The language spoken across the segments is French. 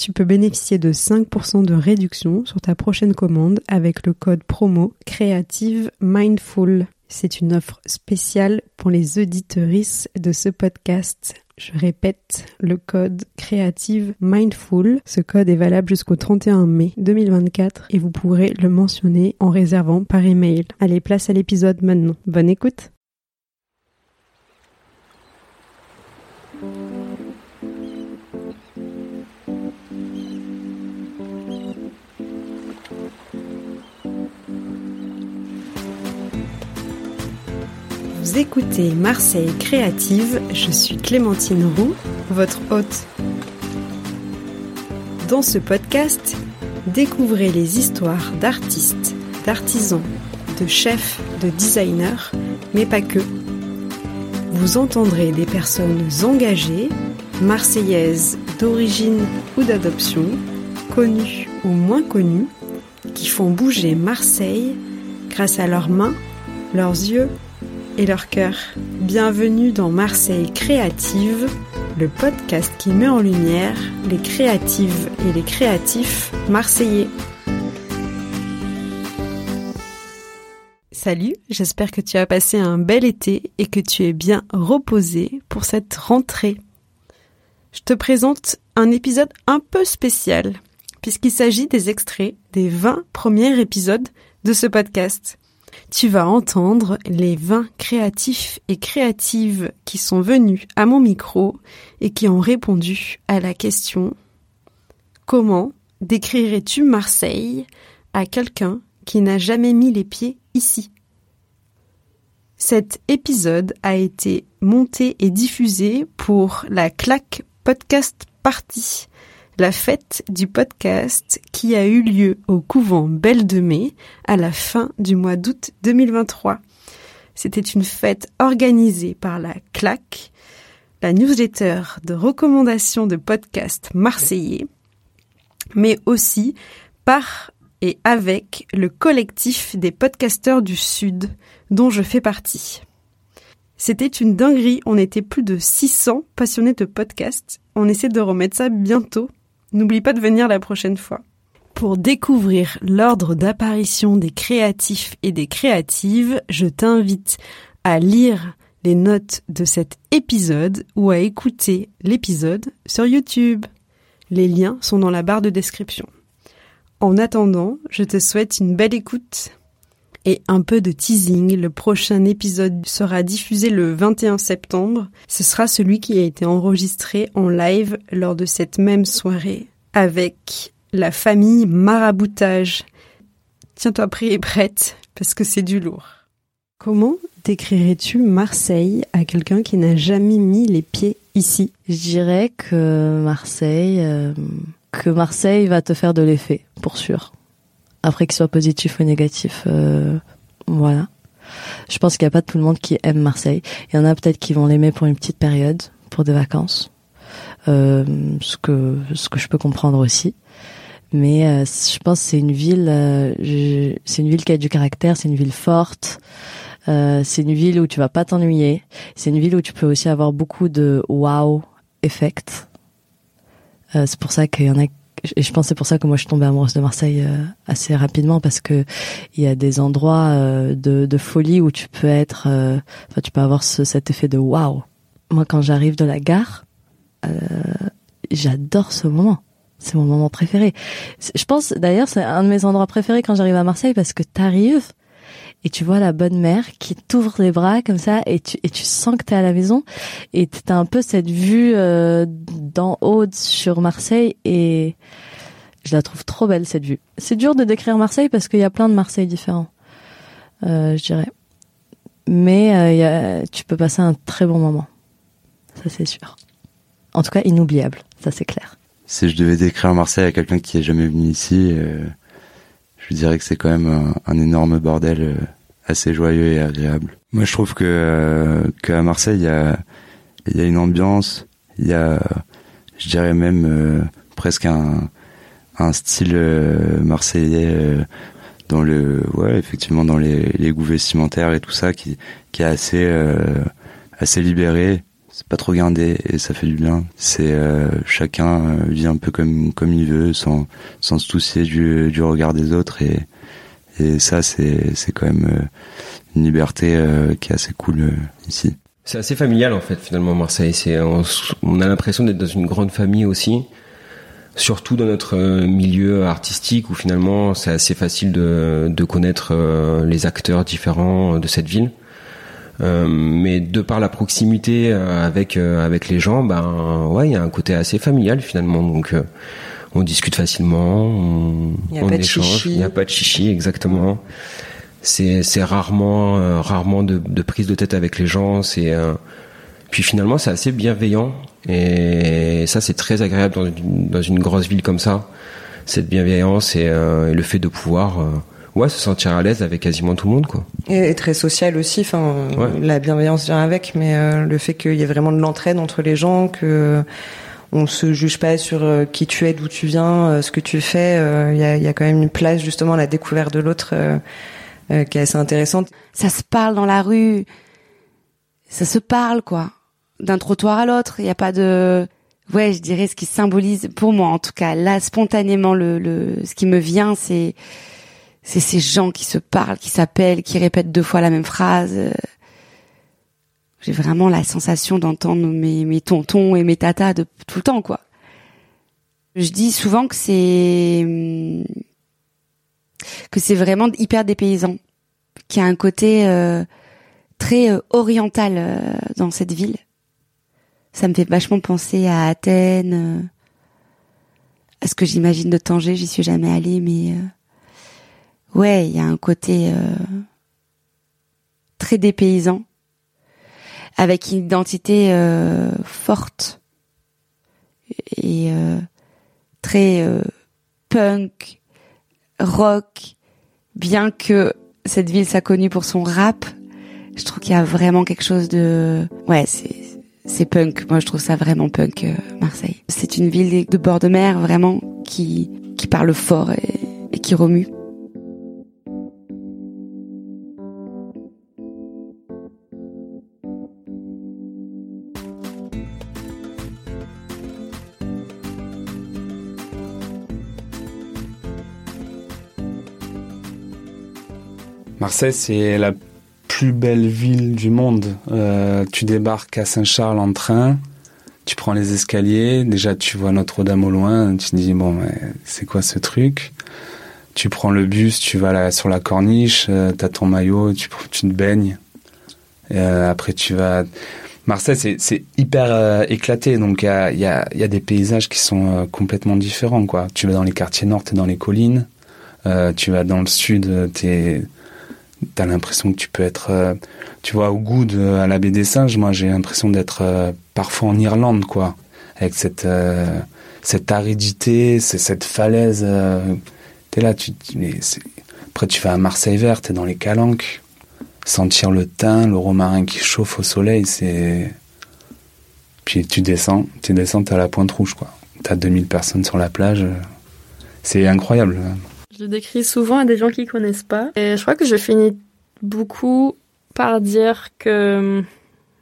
Tu peux bénéficier de 5% de réduction sur ta prochaine commande avec le code promo Creative Mindful. C'est une offre spéciale pour les auditorices de ce podcast. Je répète, le code Creative Mindful. Ce code est valable jusqu'au 31 mai 2024 et vous pourrez le mentionner en réservant par email. Allez, place à l'épisode maintenant. Bonne écoute! Écoutez Marseille Créative, je suis Clémentine Roux, votre hôte. Dans ce podcast, découvrez les histoires d'artistes, d'artisans, de chefs, de designers, mais pas que. Vous entendrez des personnes engagées, marseillaises d'origine ou d'adoption, connues ou moins connues, qui font bouger Marseille grâce à leurs mains, leurs yeux et leur cœur. Bienvenue dans Marseille Créative, le podcast qui met en lumière les créatives et les créatifs marseillais. Salut, j'espère que tu as passé un bel été et que tu es bien reposé pour cette rentrée. Je te présente un épisode un peu spécial, puisqu'il s'agit des extraits des 20 premiers épisodes de ce podcast tu vas entendre les 20 créatifs et créatives qui sont venus à mon micro et qui ont répondu à la question Comment décrirais-tu Marseille à quelqu'un qui n'a jamais mis les pieds ici? Cet épisode a été monté et diffusé pour la claque podcast party la fête du podcast qui a eu lieu au couvent Belle de Mai à la fin du mois d'août 2023. C'était une fête organisée par la CLAC, la newsletter de recommandation de podcasts marseillais, mais aussi par et avec le collectif des podcasteurs du Sud, dont je fais partie. C'était une dinguerie, on était plus de 600 passionnés de podcasts. On essaie de remettre ça bientôt N'oublie pas de venir la prochaine fois. Pour découvrir l'ordre d'apparition des créatifs et des créatives, je t'invite à lire les notes de cet épisode ou à écouter l'épisode sur YouTube. Les liens sont dans la barre de description. En attendant, je te souhaite une belle écoute et un peu de teasing. Le prochain épisode sera diffusé le 21 septembre. Ce sera celui qui a été enregistré en live lors de cette même soirée avec la famille Maraboutage. Tiens-toi prêt et prête parce que c'est du lourd. Comment décrirais-tu Marseille à quelqu'un qui n'a jamais mis les pieds ici? Je dirais que Marseille, euh, que Marseille va te faire de l'effet, pour sûr. Après qu'il soit positif ou négatif, euh, voilà. Je pense qu'il n'y a pas tout le monde qui aime Marseille. Il y en a peut-être qui vont l'aimer pour une petite période, pour des vacances, euh, ce que ce que je peux comprendre aussi. Mais euh, je pense que c'est une ville, c'est une ville qui a du caractère, c'est une ville forte. c'est une ville où tu vas pas t'ennuyer. C'est une ville où tu peux aussi avoir beaucoup de wow effect. c'est pour ça qu'il y en a et je pense c'est pour ça que moi je suis tombée amoureuse de Marseille euh, assez rapidement parce que il y a des endroits euh, de, de, folie où tu peux être, euh, enfin tu peux avoir ce, cet effet de waouh. Moi quand j'arrive de la gare, j'adore ce moment. c'est mon moment préféré. Je pense d'ailleurs c'est un de mes endroits préférés quand j'arrive à Marseille parce que t'arrives et tu vois la bonne mère qui t'ouvre les bras comme ça et tu et tu sens que t'es à la maison et t'as un peu cette vue euh, d'en haut sur Marseille et je la trouve trop belle cette vue. C'est dur de décrire Marseille parce qu'il y a plein de Marseille différents, euh, je dirais. Mais euh, y a, tu peux passer un très bon moment, ça c'est sûr. En tout cas inoubliable, ça c'est clair. Si je devais décrire Marseille à quelqu'un qui est jamais venu ici, euh, je dirais que c'est quand même un, énorme bordel euh, assez joyeux et agréable. Moi, je trouve que euh, qu'à Marseille, il y a y a une ambiance, il y a, je dirais même euh, presque un un style euh, marseillais euh, dans le ouais effectivement dans les, les goûts vestimentaires et tout ça qui qui est assez assez libéré c'est pas trop gardé et ça fait du bien. C'est euh, chacun euh, vit un peu comme comme il veut, sans sans se soucier du, du regard des autres et et ça c'est c'est quand même euh, une liberté euh, qui est assez cool euh, ici. C'est assez familial en fait finalement Marseille. C'est on, on a l'impression d'être dans une grande famille aussi, surtout dans notre milieu artistique où finalement c'est assez facile de de connaître les acteurs différents de cette ville. Euh, mais de par la proximité euh, avec euh, avec les gens, ben ouais, il y a un côté assez familial finalement. Donc on discute facilement, on, y a on pas échange. Il n'y a pas de chichi, exactement. C'est c'est rarement euh, rarement de, de, prise de tête avec les gens. C'est euh, puis finalement c'est assez bienveillant et ça c'est très agréable dans une, dans une grosse ville comme ça. Cette bienveillance et, euh, et le fait de pouvoir ouais, se sentir à l'aise avec quasiment tout le monde, quoi. Et, très social aussi. Enfin, ouais. la bienveillance vient avec, mais euh, le fait qu'il y ait vraiment de l'entraide entre les gens, que on se juge pas sur euh, qui tu es, d'où tu viens, euh, ce que tu fais. Il y a, y, a, quand même une place justement à la découverte de l'autre qui est assez intéressante. Ça se parle dans la rue, ça se parle quoi, d'un trottoir à l'autre. Il n'y a pas de ouais, je dirais ce qui symbolise pour moi en tout cas là spontanément le, le ce qui me vient c'est c'est ces gens qui se parlent, qui s'appellent, qui répètent deux fois la même phrase. J'ai vraiment la sensation d'entendre mes, tontons et mes tatas de tout le temps, quoi. Je dis souvent que c'est que c'est vraiment hyper dépaysant, qu'il y a un côté euh, très euh, oriental euh, dans cette ville. Ça me fait vachement penser à Athènes, à ce que j'imagine de Tanger. J'y suis jamais allée, mais ouais, il y a un côté euh, très dépaysant, avec une identité euh, forte et euh, très euh, punk, rock, bien que cette ville soit connue pour son rap, je trouve qu'il y a vraiment quelque chose de... Ouais, c'est... C'est punk, moi je trouve ça vraiment punk, Marseille. C'est une ville de bord de mer vraiment qui, qui parle fort et qui remue. Marseille, c'est la plus belle ville du monde. Euh, tu débarques à Saint-Charles en train, tu prends les escaliers, déjà tu vois Notre-Dame au loin, tu te dis bon, c'est quoi ce truc? Tu prends le bus, tu vas là, sur la corniche, euh, t'as ton maillot, tu, tu te baignes. Euh, après tu vas... Marseille, c'est hyper euh, éclaté, donc il y a, y, y a, des paysages qui sont complètement différents. quoi. Tu vas dans les quartiers nord, t'es dans les collines. tu vas dans le sud, t'es t'as l'impression que tu peux être, euh, tu vois, au goût de à la baie des singes. Moi, j'ai l'impression d'être euh, parfois en Irlande, quoi, avec cette euh, cette aridité, cette falaise. t'es là, tu mais après tu vas à Marseille vert, t'es dans les calanques, sentir le thym, le romarin qui chauffe au soleil, c'est. Puis tu descends, tu descends, t'es à la Pointe Rouge, quoi. T'as 2000 personnes sur la plage, c'est incroyable. Je décris souvent à des gens qui connaissent pas. Et je crois que je finis beaucoup par dire que,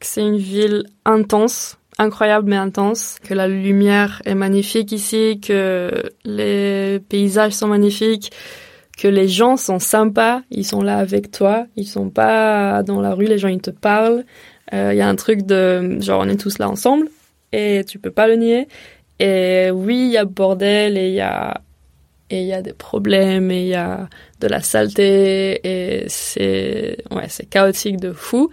c'est une ville intense, incroyable mais intense, que la lumière est magnifique ici, que les paysages sont magnifiques, que les gens sont sympas, ils sont là avec toi, ils sont pas dans la rue, les gens ils te parlent. Il euh, y a un truc de genre on est tous là ensemble et tu peux pas le nier. Et oui, il y a bordel et il y a et il y a des problèmes et il y a de la saleté et c'est ouais, c'est chaotique de fou.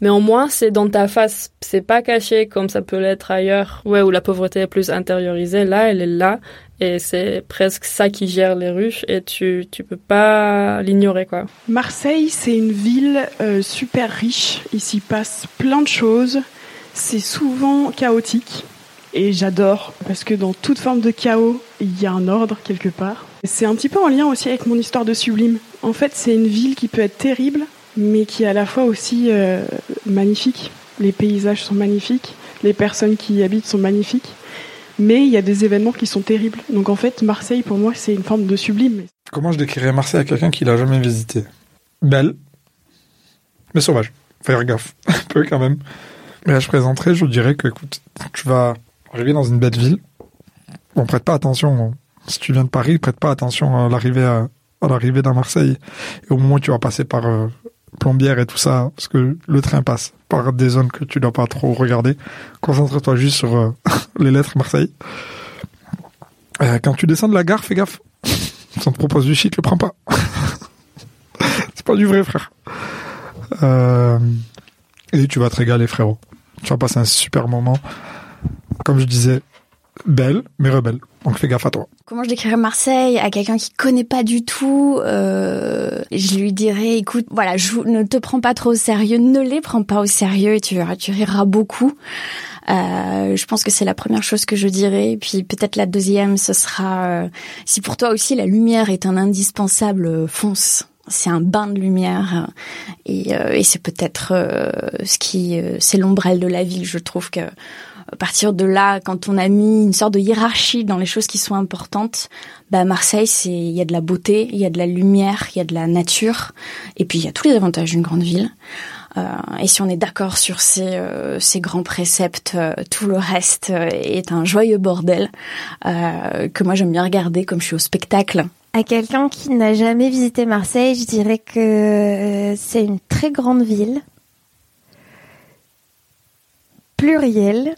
Mais au moins, c'est dans ta face. C'est pas caché comme ça peut l'être ailleurs, ouais, où la pauvreté est plus intériorisée. Là, elle est là. Et c'est presque ça qui gère les ruches et tu, tu peux pas l'ignorer, quoi. Marseille, c'est une ville euh, super riche. Il s'y passe plein de choses. C'est souvent chaotique. Et j'adore, parce que dans toute forme de chaos, il y a un ordre quelque part. C'est un petit peu en lien aussi avec mon histoire de Sublime. En fait, c'est une ville qui peut être terrible, mais qui est à la fois aussi euh, magnifique. Les paysages sont magnifiques, les personnes qui y habitent sont magnifiques, mais il y a des événements qui sont terribles. Donc en fait, Marseille, pour moi, c'est une forme de sublime. Comment je décrirais Marseille à quelqu'un qui l'a jamais visité? Belle, mais sauvage. Faire gaffe, un peu quand même. Mais je présenterai, je dirais que, écoute, tu vas arriver dans une belle ville. Bon, prête pas attention. Si tu viens de Paris, prête pas attention à l'arrivée à, l'arrivée dans Marseille. Et au moment où tu vas passer par euh, plombière et tout ça, parce que le train passe par des zones que tu dois pas trop regarder. Concentre-toi juste sur euh, les lettres Marseille. Euh, quand tu descends de la gare, fais gaffe. Si on te propose du shit, le prends pas. c'est pas du vrai, frère. Et tu vas te régaler, frérot. Tu vas passer un super moment. Comme je disais, belle, mais rebelle. Donc fais gaffe à toi. Comment je décrirais Marseille à quelqu'un qui connaît pas du tout euh, Je lui dirais, écoute, voilà, je ne te prends pas trop au sérieux, ne les prends pas au sérieux et tu verras, tu riras beaucoup. Euh, je pense que c'est la première chose que je dirais. Puis peut-être la deuxième, ce sera euh, si pour toi aussi la lumière est un indispensable, euh, fonce. C'est un bain de lumière et, euh, et c'est peut-être ce qui, c'est l'ombrelle de la ville. Je trouve que à partir de là, quand on a mis une sorte de hiérarchie dans les choses qui sont importantes, bah Marseille, c'est il y a de la beauté, il y a de la lumière, il y a de la nature, et puis il y a tous les avantages d'une grande ville. Euh, et si on est d'accord sur ces, euh, ces grands préceptes, euh, tout le reste est un joyeux bordel que moi j'aime bien regarder comme je suis au spectacle. À quelqu'un qui n'a jamais visité Marseille, je dirais que c'est une très grande ville, plurielle,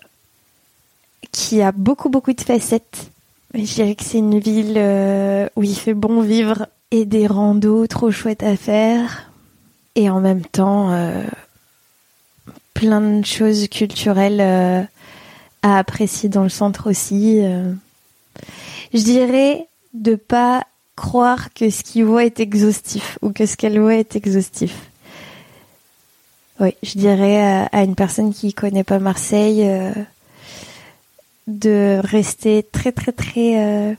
qui a beaucoup beaucoup de facettes. Je dirais que c'est une ville euh, où il fait bon vivre et des randos trop chouettes à faire et en même temps euh, plein de choses culturelles euh, à apprécier dans le centre aussi. Je dirais de pas croire que ce qu'il voit est exhaustif ou que ce qu'elle voit est exhaustif. Oui, je dirais à une personne qui connaît pas Marseille de rester très très très euh,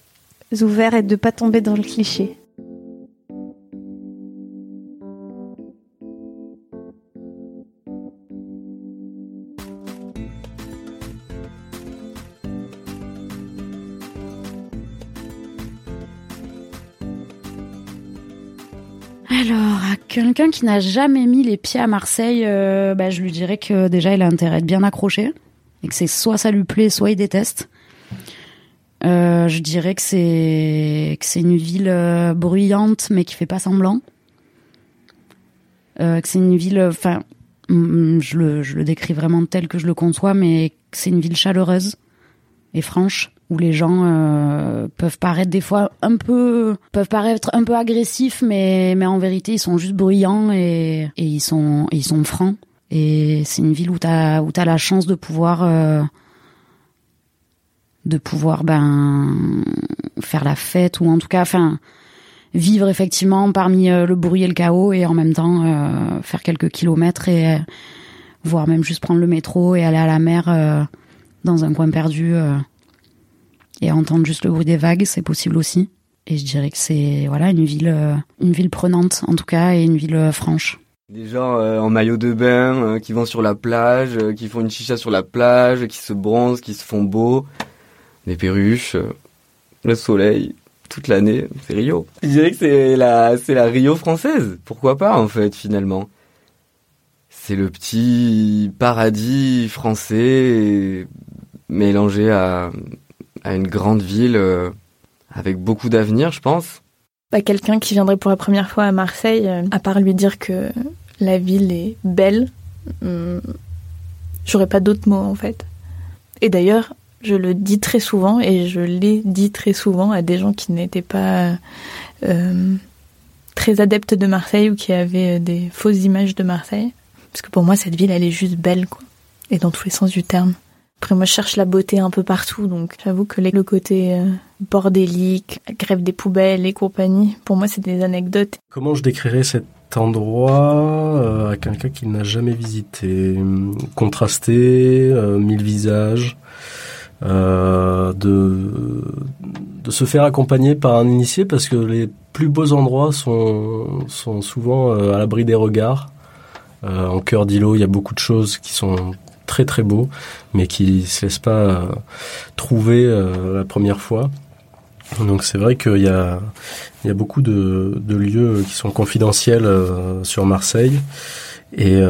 ouvert et de pas tomber dans le cliché. Alors, à quelqu'un qui n'a jamais mis les pieds à Marseille, euh, bah, je lui dirais que déjà il a intérêt de bien accrocher et que c'est soit ça lui plaît, soit il déteste. Euh, je dirais que c'est que c'est une ville euh, bruyante mais qui fait pas semblant. Euh, que c'est une ville, enfin, mm, je le, je le décris vraiment tel que je le conçois, mais c'est une ville chaleureuse et franche où les gens peuvent paraître des fois un peu peuvent paraître un peu agressifs mais mais en vérité ils sont juste bruyants et, et ils sont ils sont francs et c'est une ville où où t'as la chance de pouvoir euh, ben faire la fête ou en tout cas vivre effectivement parmi euh, le bruit et le chaos et en même temps euh, faire quelques kilomètres et voire même juste prendre le métro et aller à la mer dans un coin perdu et entendre juste le bruit des vagues c'est possible aussi. Et je dirais que c'est voilà une ville prenante en tout cas et une ville franche des gens euh, en maillot de bain euh, qui vont sur la plage, euh, qui font une chicha sur la plage, qui se bronzent, qui se font beaux. Les perruches, le soleil, toute l'année, c'est Rio. Je dirais que c'est la, c'est la Rio française. Pourquoi pas en fait finalement? C'est le petit paradis français mélangé à, à une grande ville avec beaucoup d'avenir, je pense. Bah, quelqu'un qui viendrait pour la première fois à Marseille, à part lui dire que la ville est belle. Hmm, j'aurais pas d'autres mots en fait. Et d'ailleurs, Je le dis très souvent et je l'ai dit très souvent à des gens qui n'étaient pas euh, très adeptes de Marseille ou qui avaient euh, des fausses images de Marseille. Parce que pour moi, cette ville, elle est juste belle, quoi. Et dans tous les sens du terme. Après, moi, je cherche la beauté un peu partout, donc j'avoue que le côté euh, bordélique, grève des poubelles et compagnie, pour moi, c'est des anecdotes. Comment je décrirais cet endroit euh, à quelqu'un qui n'a jamais visité? Contrasté, euh, mille visages, de, de se faire accompagner par un initié, parce que les plus beaux endroits sont, sont souvent à l'abri des regards. en cœur d'îlot, il y a beaucoup de choses qui sont très très beau, mais qui se laisse pas euh, trouver euh, la première fois. Donc c'est vrai qu'il y a, beaucoup de, lieux qui sont confidentiels euh, sur Marseille. Et,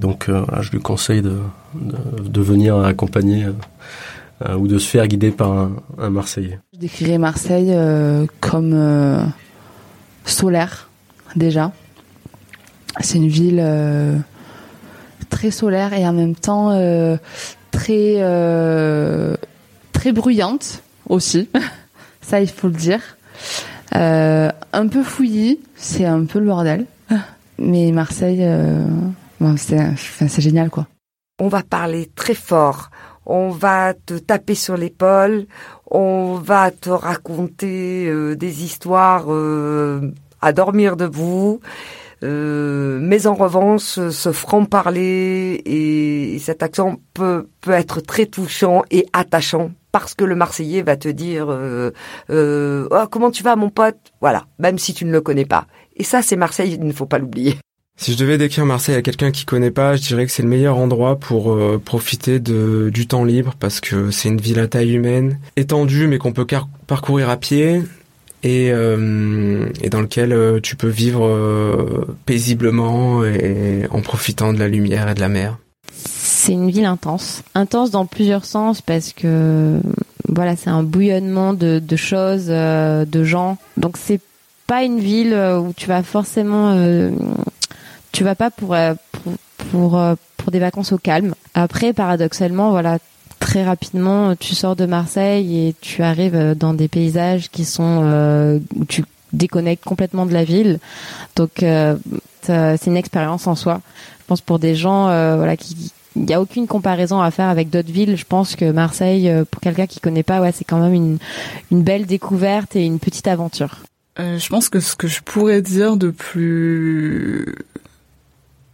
donc je lui conseille de, venir accompagner ou de se faire guider par un Marseillais. Je décrirais Marseille comme solaire déjà. C'est une ville très solaire et en même temps euh, très euh, très bruyante aussi. Ça, il faut le dire. Euh, un peu fouillis, c'est un peu le bordel. Mais Marseille, c'est génial quoi. On va parler très fort. On va te taper sur l'épaule. On va te raconter des histoires à dormir debout. Euh, mais en revanche, ce franc-parler et, cet accent peut, être très touchant et attachant parce que le Marseillais va te dire euh, euh, oh, comment tu vas mon pote? Voilà, même si tu ne le connais pas. Et ça, c'est Marseille, il ne faut pas l'oublier. Si je devais décrire Marseille à quelqu'un qui connaît pas, je dirais que c'est le meilleur endroit pour profiter du temps libre parce que c'est une ville à taille humaine, étendue mais qu'on peut parcourir à pied et, euh, et dans lequel euh, tu peux vivre euh, paisiblement et en profitant de la lumière et de la mer. C'est une ville intense, intense dans plusieurs sens parce que voilà, c'est un bouillonnement de, choses, de gens. Donc c'est pas une ville où tu vas forcément, tu vas pas pour, pour pour des vacances au calme. Après, paradoxalement, voilà, très rapidement, tu sors de Marseille et tu arrives dans des paysages qui sont euh, où tu déconnectes complètement de la ville. Donc euh, c'est une expérience en soi. Je pense pour des gens euh, voilà qui il n'y a aucune comparaison à faire avec d'autres villes. Je pense que Marseille, pour quelqu'un qui connaît pas, ouais, c'est quand même une, une belle découverte et une petite aventure. je pense que ce que je pourrais dire de plus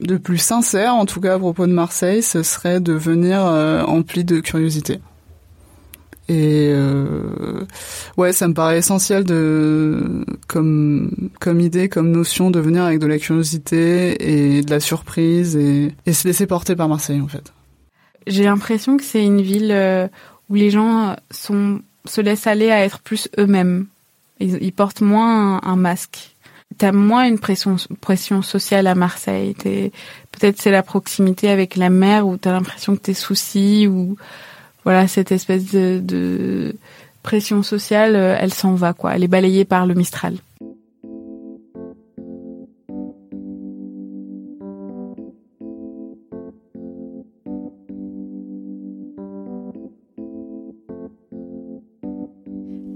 de plus sincère, en tout cas à propos de Marseille, ce serait de venir euh, empli de curiosité. Et euh, ouais, ça me paraît essentiel de comme comme idée, comme notion de venir avec de la curiosité et de la surprise et, et se laisser porter par Marseille en fait. J'ai l'impression que c'est une ville euh, où les gens se laissent aller à être plus eux-mêmes. Ils, portent moins un masque t'as moins une pression pression sociale à Marseille. Peut-être c'est la proximité avec la mer où t'as l'impression que tes soucis ou voilà cette espèce de, de pression sociale, euh, elle s'en va quoi. Elle est balayée par le Mistral.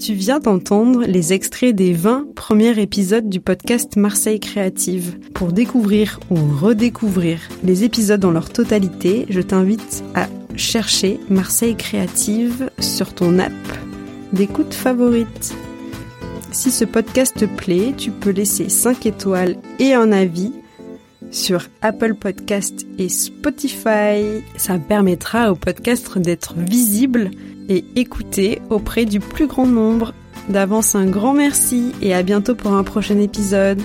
Tu viens d'entendre les extraits des 20 premiers épisodes du podcast Marseille Créative. Pour découvrir ou redécouvrir les épisodes dans leur totalité, je t'invite à chercher Marseille Créative sur ton app d'écoute favorite. Si ce podcast te plaît, tu peux laisser 5 étoiles et un avis sur Apple Podcast et Spotify. Ça permettra au podcast d'être visible et écouter auprès du plus grand nombre. D'avance un grand merci et à bientôt pour un prochain épisode.